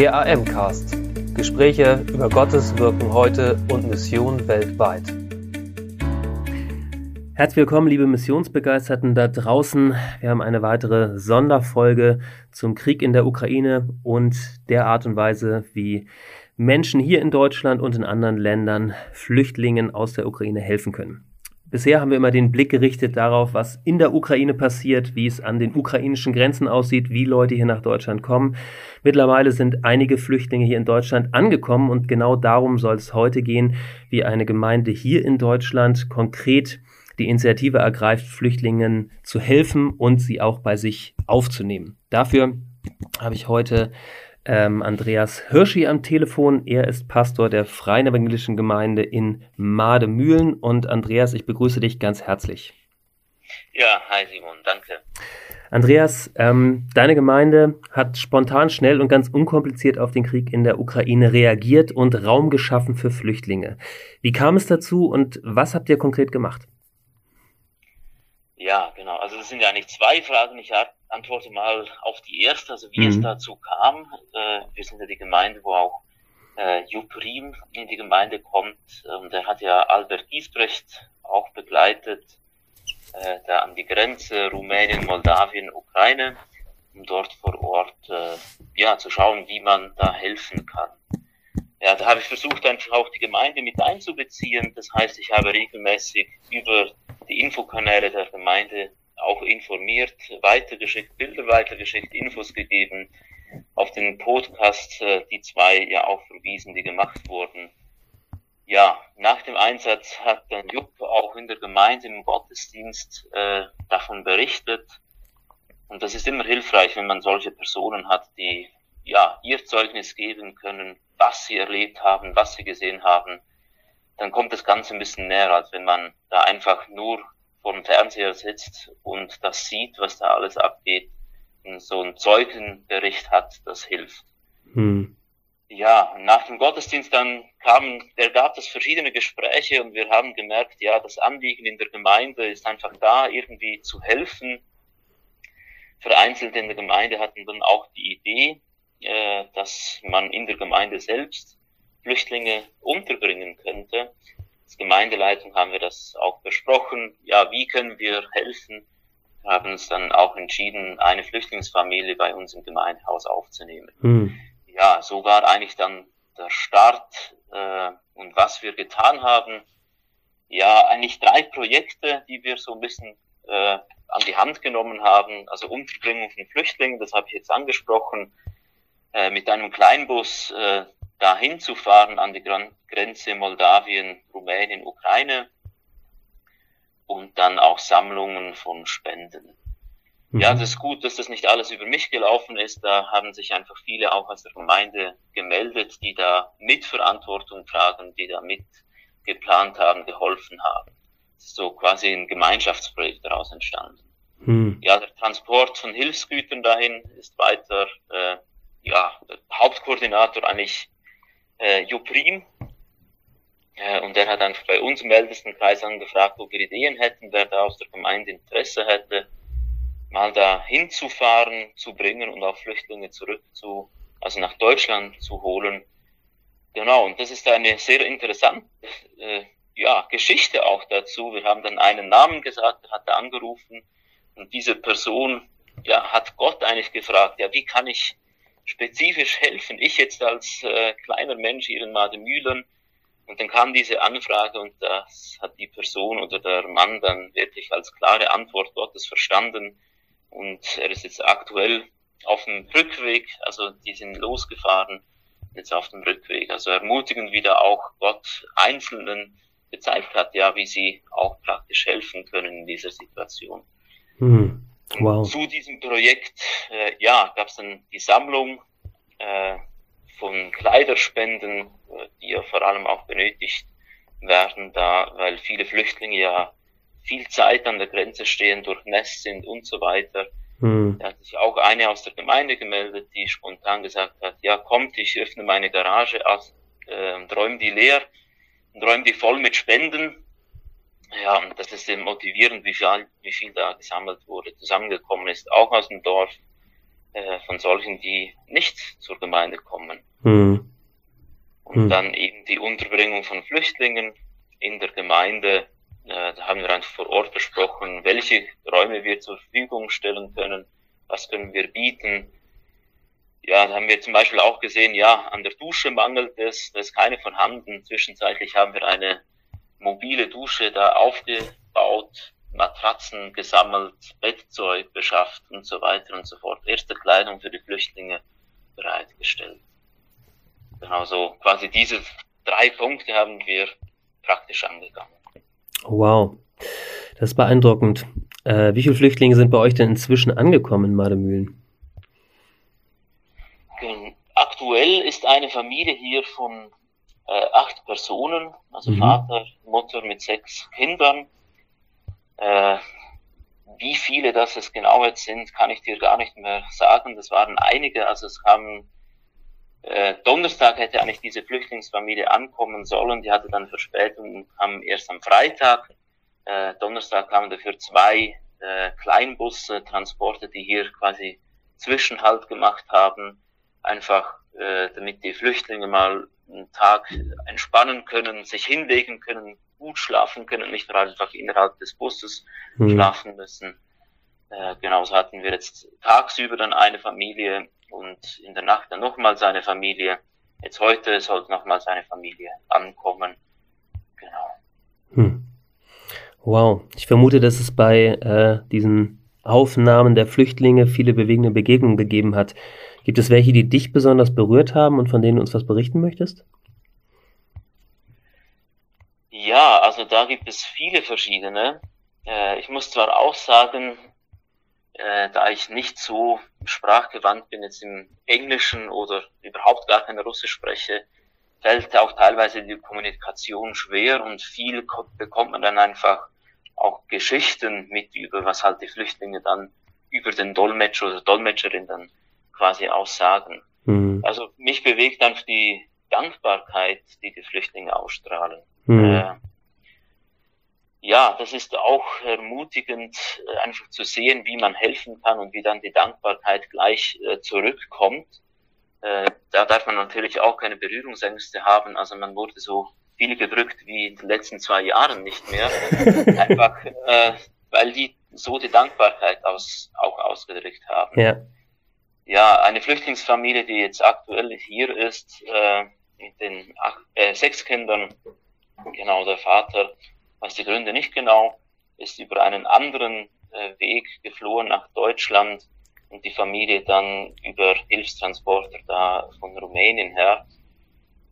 Der AM-Cast. Gespräche über Gottes Wirken heute und Mission weltweit. Herzlich willkommen, liebe Missionsbegeisterten da draußen. Wir haben eine weitere Sonderfolge zum Krieg in der Ukraine und der Art und Weise, wie Menschen hier in Deutschland und in anderen Ländern Flüchtlingen aus der Ukraine helfen können. Bisher haben wir immer den Blick gerichtet darauf, was in der Ukraine passiert, wie es an den ukrainischen Grenzen aussieht, wie Leute hier nach Deutschland kommen. Mittlerweile sind einige Flüchtlinge hier in Deutschland angekommen und genau darum soll es heute gehen, wie eine Gemeinde hier in Deutschland konkret die Initiative ergreift, Flüchtlingen zu helfen und sie auch bei sich aufzunehmen. Dafür habe ich heute ähm, Andreas Hirschi am Telefon. Er ist Pastor der Freien Evangelischen Gemeinde in Mademühlen. Und Andreas, ich begrüße dich ganz herzlich. Ja, hi Simon, danke. Andreas, ähm, deine Gemeinde hat spontan, schnell und ganz unkompliziert auf den Krieg in der Ukraine reagiert und Raum geschaffen für Flüchtlinge. Wie kam es dazu und was habt ihr konkret gemacht? Ja, genau. Also das sind ja eigentlich zwei Fragen. Ich antworte mal auf die erste, also wie mhm. es dazu kam. Äh, wir sind ja die Gemeinde, wo auch äh, Juprim in die Gemeinde kommt. Und er hat ja Albert Giesbrecht auch begleitet, äh, da an die Grenze Rumänien, Moldawien, Ukraine, um dort vor Ort äh, ja zu schauen, wie man da helfen kann. Ja, da habe ich versucht, einfach auch die Gemeinde mit einzubeziehen. Das heißt, ich habe regelmäßig über die Infokanäle der Gemeinde auch informiert, weitergeschickt, Bilder weitergeschickt, Infos gegeben, auf den Podcast äh, die zwei ja auch verwiesen, die gemacht wurden. Ja, nach dem Einsatz hat dann Jupp auch in der Gemeinde im Gottesdienst äh, davon berichtet. Und das ist immer hilfreich, wenn man solche Personen hat, die ja ihr Zeugnis geben können, was sie erlebt haben, was sie gesehen haben dann kommt das Ganze ein bisschen näher, als wenn man da einfach nur vor dem Fernseher sitzt und das sieht, was da alles abgeht so ein Zeugenbericht hat, das hilft. Hm. Ja, nach dem Gottesdienst dann kamen, der gab es verschiedene Gespräche und wir haben gemerkt, ja, das Anliegen in der Gemeinde ist einfach da, irgendwie zu helfen. Vereinzelt in der Gemeinde hatten dann auch die Idee, äh, dass man in der Gemeinde selbst Flüchtlinge unterbringen könnte. Als Gemeindeleitung haben wir das auch besprochen. Ja, wie können wir helfen? Wir haben uns dann auch entschieden, eine Flüchtlingsfamilie bei uns im Gemeindehaus aufzunehmen. Hm. Ja, so war eigentlich dann der Start äh, und was wir getan haben. Ja, eigentlich drei Projekte, die wir so ein bisschen äh, an die Hand genommen haben. Also Unterbringung von Flüchtlingen, das habe ich jetzt angesprochen. Äh, mit einem Kleinbus äh, dahin zu fahren an die Grenze Moldawien, Rumänien, Ukraine und dann auch Sammlungen von Spenden. Mhm. Ja, das ist gut, dass das nicht alles über mich gelaufen ist. Da haben sich einfach viele auch aus der Gemeinde gemeldet, die da Mitverantwortung tragen, die da mit geplant haben, geholfen haben. so quasi ein Gemeinschaftsprojekt daraus entstanden. Mhm. Ja, der Transport von Hilfsgütern dahin ist weiter, äh, ja, der Hauptkoordinator eigentlich äh, Juprim. Äh, und der hat einfach bei uns im Ältestenkreis angefragt, ob wir Ideen hätten, wer da aus der Gemeinde Interesse hätte, mal da hinzufahren, zu bringen und auch Flüchtlinge zurück zu, also nach Deutschland zu holen. Genau, und das ist eine sehr interessante äh, ja, Geschichte auch dazu. Wir haben dann einen Namen gesagt, er hat da angerufen und diese Person ja, hat Gott eigentlich gefragt, ja, wie kann ich spezifisch helfen. Ich jetzt als äh, kleiner Mensch hier in Mademühlen. Und dann kam diese Anfrage und das hat die Person oder der Mann dann wirklich als klare Antwort Gottes verstanden. Und er ist jetzt aktuell auf dem Rückweg, also die sind losgefahren, jetzt auf dem Rückweg. Also ermutigend wieder auch Gott Einzelnen gezeigt hat, ja, wie sie auch praktisch helfen können in dieser Situation. Hm. Wow. Zu diesem Projekt äh, ja, gab es dann die Sammlung äh, von Kleiderspenden, äh, die ja vor allem auch benötigt werden, da, weil viele Flüchtlinge ja viel Zeit an der Grenze stehen, durchnässt sind und so weiter. Hm. Da hat sich auch eine aus der Gemeinde gemeldet, die spontan gesagt hat, ja kommt, ich öffne meine Garage aus, äh, und räume die leer und räume die voll mit Spenden ja, und das ist eben motivierend, wie viel, wie viel da gesammelt wurde, zusammengekommen ist, auch aus dem Dorf. äh, von solchen, die nicht zur Gemeinde kommen. Mhm. Und mhm. dann eben die Unterbringung von Flüchtlingen in der Gemeinde. Äh, da haben wir einfach vor Ort besprochen, welche Räume wir zur Verfügung stellen können, was können wir bieten. Ja, da haben wir zum Beispiel auch gesehen, ja, an der Dusche mangelt es, da ist keine vorhanden. Zwischenzeitlich haben wir eine mobile Dusche da aufgebaut, Matratzen gesammelt, Bettzeug beschafft und so weiter und so fort. Erste Kleidung für die Flüchtlinge bereitgestellt. Genau so, quasi diese drei Punkte haben wir praktisch angegangen. Wow, das ist beeindruckend. Äh, wie viele Flüchtlinge sind bei euch denn inzwischen angekommen in Mademühlen? Aktuell ist eine Familie hier von äh, acht Personen, also mhm. Vater, Mutter mit sechs Kindern. Äh, wie viele das es genau jetzt sind, kann ich dir gar nicht mehr sagen. Das waren einige, also es kamen äh, Donnerstag hätte eigentlich diese Flüchtlingsfamilie ankommen sollen, die hatte dann Verspätung und kam erst am Freitag. Äh, Donnerstag kamen dafür zwei äh, Kleinbusse, Transporte, die hier quasi Zwischenhalt gemacht haben, einfach äh, damit die Flüchtlinge mal einen Tag entspannen können, sich hinlegen können, gut schlafen können, nicht einfach innerhalb des Busses mhm. schlafen müssen. Äh, genauso hatten wir jetzt tagsüber dann eine Familie und in der Nacht dann nochmal seine Familie. Jetzt heute sollte nochmal seine Familie ankommen. Genau. Hm. Wow, ich vermute, dass es bei äh, diesen Aufnahmen der Flüchtlinge viele bewegende Begegnungen gegeben hat. Gibt es welche, die dich besonders berührt haben und von denen du uns was berichten möchtest? Ja, also da gibt es viele verschiedene. Äh, ich muss zwar auch sagen, äh, da ich nicht so sprachgewandt bin jetzt im Englischen oder überhaupt gar kein Russisch spreche, fällt auch teilweise die Kommunikation schwer und viel bekommt man dann einfach auch Geschichten mit über, was halt die Flüchtlinge dann über den Dolmetscher oder Dolmetscherin dann quasi aussagen. Mhm. Also mich bewegt einfach die Dankbarkeit, die die Flüchtlinge ausstrahlen. Mhm. Äh, ja, das ist auch ermutigend, äh, einfach zu sehen, wie man helfen kann und wie dann die Dankbarkeit gleich äh, zurückkommt. Äh, da darf man natürlich auch keine Berührungsängste haben. Also man wurde so viel gedrückt wie in den letzten zwei Jahren nicht mehr. einfach, äh, weil die so die Dankbarkeit aus, auch ausgedrückt haben. Ja. Ja, eine Flüchtlingsfamilie, die jetzt aktuell hier ist, äh, mit den acht, äh, sechs Kindern, genau der Vater, weiß die Gründe nicht genau, ist über einen anderen äh, Weg geflohen nach Deutschland und die Familie dann über Hilfstransporter da von Rumänien her.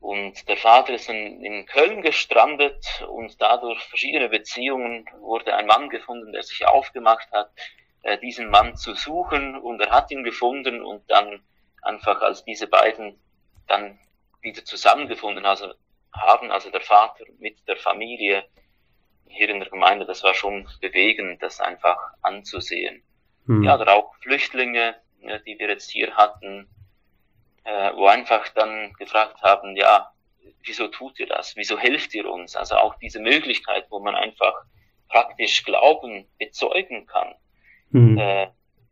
Und der Vater ist in, in Köln gestrandet und dadurch verschiedene Beziehungen wurde ein Mann gefunden, der sich aufgemacht hat, äh, diesen Mann zu suchen und er hat ihn gefunden und dann einfach als diese beiden dann wieder zusammengefunden also, haben, also der Vater mit der Familie, hier in der Gemeinde, das war schon bewegend, das einfach anzusehen. Hm. Ja, oder auch Flüchtlinge, die wir jetzt hier hatten, äh, wo einfach dann gefragt haben, ja, wieso tut ihr das? Wieso helft ihr uns? Also auch diese Möglichkeit, wo man einfach praktisch Glauben bezeugen kann. Hm. Äh,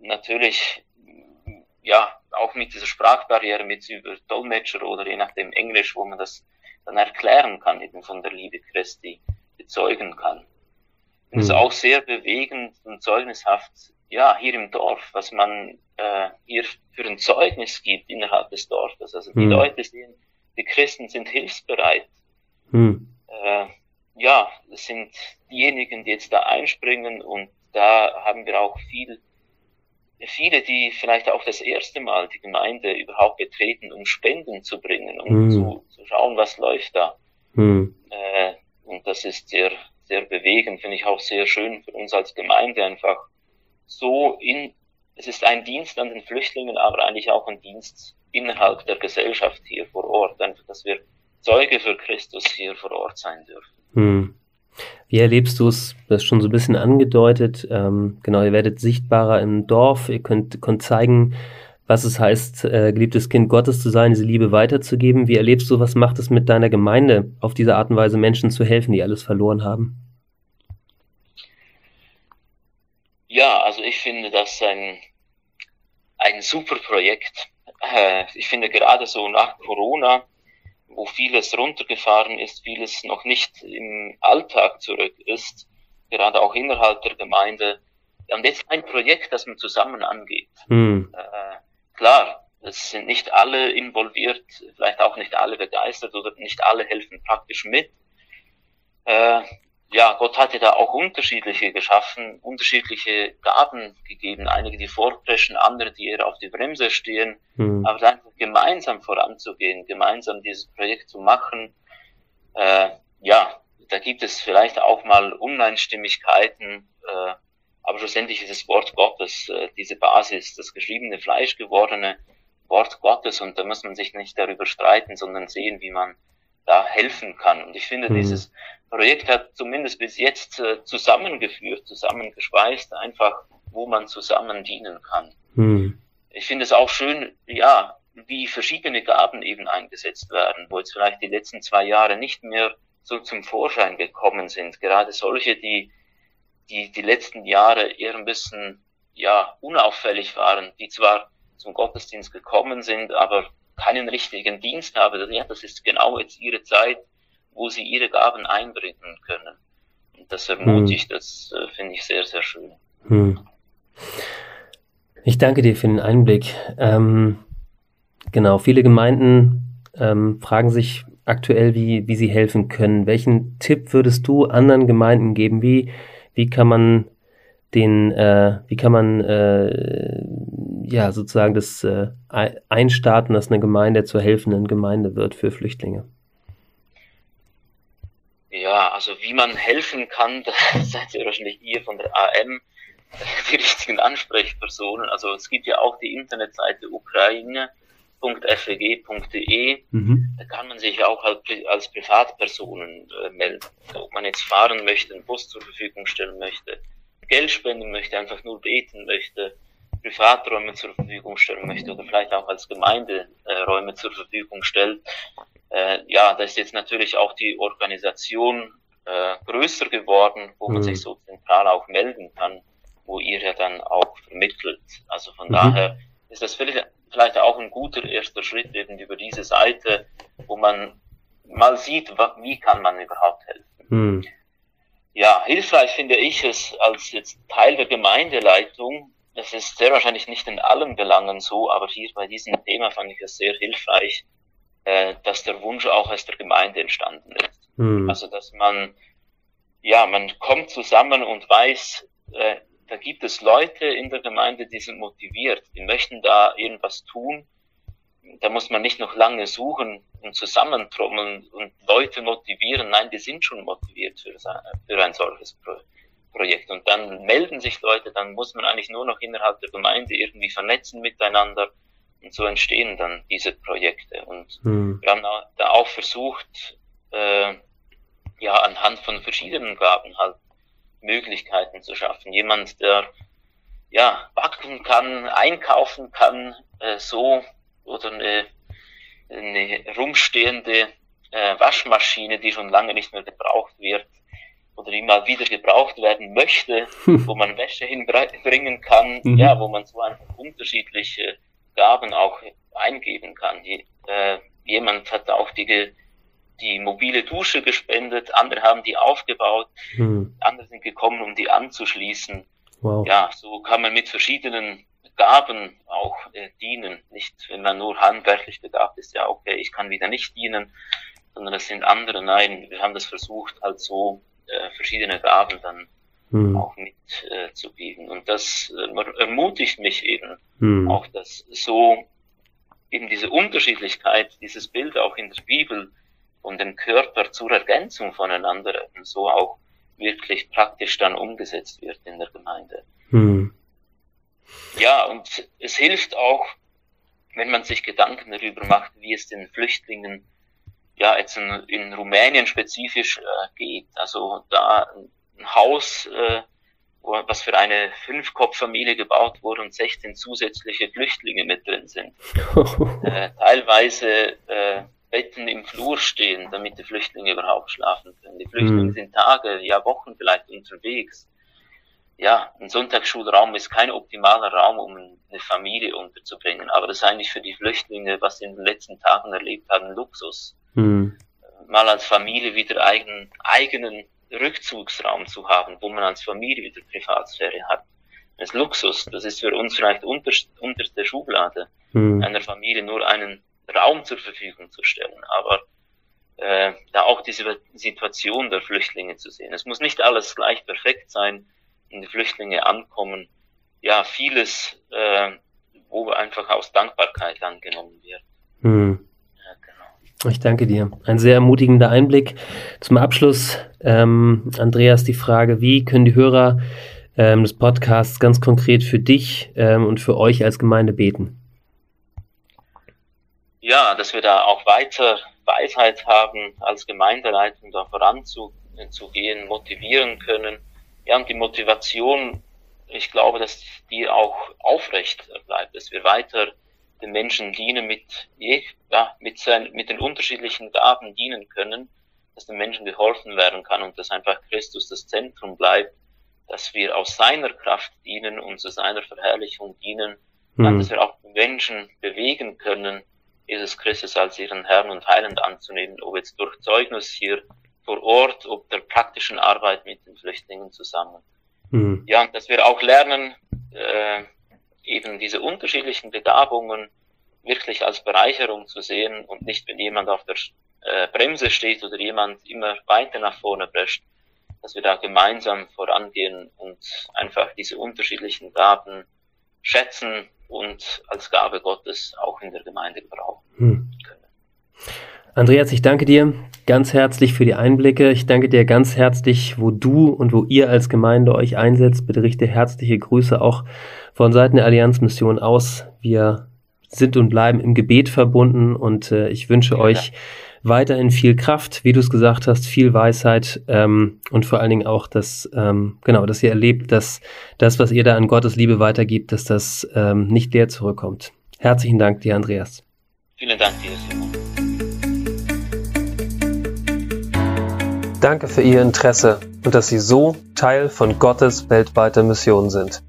natürlich, ja, auch mit dieser Sprachbarriere, mit über Dolmetscher oder je nachdem Englisch, wo man das dann erklären kann, eben von der Liebe Christi bezeugen kann. Und es ist mhm. auch sehr bewegend und zeugnishaft, ja, hier im Dorf, was man äh, hier für ein Zeugnis gibt innerhalb des Dorfes. Also die mhm. Leute sehen, die Christen sind hilfsbereit. Mhm. Äh, ja, das sind diejenigen, die jetzt da einspringen und da haben wir auch viel, viele, die vielleicht auch das erste Mal die Gemeinde überhaupt betreten, um Spenden zu bringen, um mhm. zu, zu schauen, was läuft da. Mhm. Äh, und das ist sehr, sehr bewegend, finde ich auch sehr schön für uns als Gemeinde einfach so in, es ist ein Dienst an den Flüchtlingen, aber eigentlich auch ein Dienst innerhalb der Gesellschaft hier vor Ort, einfach, dass wir Zeuge für Christus hier vor Ort sein dürfen. Hm. Wie erlebst du es? Das ist schon so ein bisschen angedeutet. Ähm, genau, ihr werdet sichtbarer im Dorf. Ihr könnt, könnt zeigen, was es heißt, äh, geliebtes Kind Gottes zu sein, diese Liebe weiterzugeben. Wie erlebst du, was macht es mit deiner Gemeinde, auf diese Art und Weise Menschen zu helfen, die alles verloren haben? Ja, also ich finde das ein, ein super Projekt. Äh, ich finde gerade so nach Corona, wo vieles runtergefahren ist, vieles noch nicht im Alltag zurück ist, gerade auch innerhalb der Gemeinde, und jetzt ein Projekt, das man zusammen angeht. Hm. Äh, klar, es sind nicht alle involviert, vielleicht auch nicht alle begeistert oder nicht alle helfen praktisch mit. Äh, ja, Gott hatte da auch unterschiedliche geschaffen, unterschiedliche Gaben gegeben. Einige, die vorpreschen, andere, die eher auf die Bremse stehen. Mhm. Aber dann gemeinsam voranzugehen, gemeinsam dieses Projekt zu machen, äh, ja, da gibt es vielleicht auch mal Uneinstimmigkeiten, äh, aber schlussendlich ist das Wort Gottes äh, diese Basis, das geschriebene Fleisch gewordene Wort Gottes und da muss man sich nicht darüber streiten, sondern sehen, wie man da helfen kann. Und ich finde, mhm. dieses Projekt hat zumindest bis jetzt äh, zusammengeführt, zusammengeschweißt, einfach, wo man zusammen dienen kann. Mhm. Ich finde es auch schön, ja, wie verschiedene Gaben eben eingesetzt werden, wo jetzt vielleicht die letzten zwei Jahre nicht mehr so zum Vorschein gekommen sind. Gerade solche, die, die die letzten Jahre eher ein bisschen, ja, unauffällig waren, die zwar zum Gottesdienst gekommen sind, aber keinen richtigen Dienst haben. Ja, das ist genau jetzt ihre Zeit, wo sie ihre Gaben einbringen können. Und das ermutigt, hm. das äh, finde ich sehr, sehr schön. Hm. Ich danke dir für den Einblick. Ähm, genau, viele Gemeinden ähm, fragen sich aktuell, wie, wie sie helfen können. Welchen Tipp würdest du anderen Gemeinden geben? Wie, wie kann man den, äh, wie kann man äh, ja sozusagen das äh, einstarten, dass eine Gemeinde zur helfenden Gemeinde wird für Flüchtlinge? Ja, also wie man helfen kann, da seid ihr wahrscheinlich ihr von der AM die richtigen Ansprechpersonen. Also es gibt ja auch die Internetseite ukraine.feg.de. Mhm. Da kann man sich auch als, als Privatpersonen äh, melden. Ob man jetzt fahren möchte, einen Bus zur Verfügung stellen möchte, Geld spenden möchte, einfach nur beten möchte, Privaträume zur Verfügung stellen möchte oder vielleicht auch als Gemeinde äh, Räume zur Verfügung stellt, äh, ja, da ist jetzt natürlich auch die Organisation äh, größer geworden, wo mhm. man sich so zentral auch melden kann, wo ihr ja dann auch vermittelt. Also von mhm. daher ist das vielleicht, vielleicht auch ein guter erster Schritt eben über diese Seite, wo man mal sieht, wie kann man überhaupt helfen. Mhm. Ja, hilfreich finde ich es als jetzt Teil der Gemeindeleitung. Das ist sehr wahrscheinlich nicht in allen Belangen so, aber hier bei diesem Thema fand ich es sehr hilfreich, äh, dass der Wunsch auch aus der Gemeinde entstanden ist. Mhm. Also dass man, ja, man kommt zusammen und weiß, äh, da gibt es Leute in der Gemeinde, die sind motiviert, die möchten da irgendwas tun. Da muss man nicht noch lange suchen und zusammentrommeln und Leute motivieren. Nein, die sind schon motiviert für, für ein solches Pro Projekt. Und dann melden sich Leute, dann muss man eigentlich nur noch innerhalb der Gemeinde irgendwie vernetzen miteinander und so entstehen dann diese Projekte. Und hm. wir haben da auch versucht, äh, ja, anhand von verschiedenen Gaben halt Möglichkeiten zu schaffen. Jemand, der ja backen kann, einkaufen kann, äh, so oder eine, eine rumstehende äh, Waschmaschine, die schon lange nicht mehr gebraucht wird oder die mal wieder gebraucht werden möchte, wo man Wäsche hinbringen kann, mhm. ja, wo man so einfach unterschiedliche Gaben auch eingeben kann. Die, äh, jemand hat auch die, die mobile Dusche gespendet, andere haben die aufgebaut, hm. andere sind gekommen, um die anzuschließen. Wow. Ja, so kann man mit verschiedenen Gaben auch äh, dienen. Nicht, wenn man nur handwerklich begabt ist, ja, okay, ich kann wieder nicht dienen, sondern es sind andere. Nein, wir haben das versucht, halt so äh, verschiedene Gaben dann hm. auch mitzugeben. Äh, und das äh, ermutigt mich eben hm. auch, dass so eben diese Unterschiedlichkeit, dieses Bild auch in der Bibel von dem Körper zur Ergänzung voneinander so auch wirklich praktisch dann umgesetzt wird in der Gemeinde. Hm. Ja, und es hilft auch, wenn man sich Gedanken darüber macht, wie es den Flüchtlingen ja jetzt in, in Rumänien spezifisch äh, geht. Also da ein Haus, äh, was für eine Fünfkopffamilie gebaut wurde und 16 zusätzliche Flüchtlinge mit drin sind. äh, teilweise äh, Betten im Flur stehen, damit die Flüchtlinge überhaupt schlafen können. Die Flüchtlinge mhm. sind Tage, ja Wochen vielleicht unterwegs. ja, ein Sonntagsschulraum ist kein optimaler Raum, um eine Familie unterzubringen, aber das ist eigentlich für die Flüchtlinge, was sie in den letzten Tagen erlebt haben, Luxus. Mhm. Mal als Familie wieder eigenen, eigenen Rückzugsraum zu haben, wo man als Familie wieder Privatsphäre hat. Das ist Luxus. Das ist für uns vielleicht unter, der Schublade, mhm. einer Familie nur einen Raum zur Verfügung zu stellen. Aber äh, da auch diese Situation der Flüchtlinge zu sehen. Es muss nicht alles gleich perfekt sein, wenn die Flüchtlinge ankommen. Ja, vieles, äh, wo einfach aus Dankbarkeit angenommen wird. Mhm. Ich danke dir. Ein sehr ermutigender Einblick. Zum Abschluss, ähm, Andreas, die Frage, wie können die Hörer ähm, des Podcasts ganz konkret für dich ähm, und für euch als Gemeinde beten? Ja, dass wir da auch weiter Weisheit haben, als Gemeindeleitung da voranzugehen, motivieren können. Ja, und die Motivation, ich glaube, dass die auch aufrecht bleibt, dass wir weiter den Menschen dienen mit, ja, mit, sein, mit den unterschiedlichen Gaben dienen können, dass den Menschen geholfen werden kann und dass einfach Christus das Zentrum bleibt, dass wir aus seiner Kraft dienen und zu seiner Verherrlichung dienen, mhm. dass wir auch Menschen bewegen können, Jesus Christus als ihren Herrn und Heiland anzunehmen, ob jetzt durch Zeugnis hier vor Ort, ob der praktischen Arbeit mit den Flüchtlingen zusammen. Mhm. Ja, und dass wir auch lernen, äh, eben diese unterschiedlichen Begabungen wirklich als Bereicherung zu sehen und nicht, wenn jemand auf der äh, Bremse steht oder jemand immer weiter nach vorne prescht, dass wir da gemeinsam vorangehen und einfach diese unterschiedlichen Gaben schätzen und als Gabe Gottes auch in der Gemeinde gebrauchen hm. können. Andreas, ich danke dir ganz herzlich für die Einblicke. Ich danke dir ganz herzlich, wo du und wo ihr als Gemeinde euch einsetzt. Bitte richte herzliche Grüße auch von Seiten der Allianzmission aus. Wir sind und bleiben im Gebet verbunden und äh, ich wünsche ja, euch weiterhin viel Kraft, wie du es gesagt hast, viel Weisheit ähm, und vor allen Dingen auch, dass ähm, genau, dass ihr erlebt, dass das, was ihr da an Gottes Liebe weitergibt, dass das ähm, nicht leer zurückkommt. Herzlichen Dank dir, Andreas. Vielen Dank dir, Simon. Danke für Ihr Interesse und dass Sie so Teil von Gottes weltweiter Mission sind.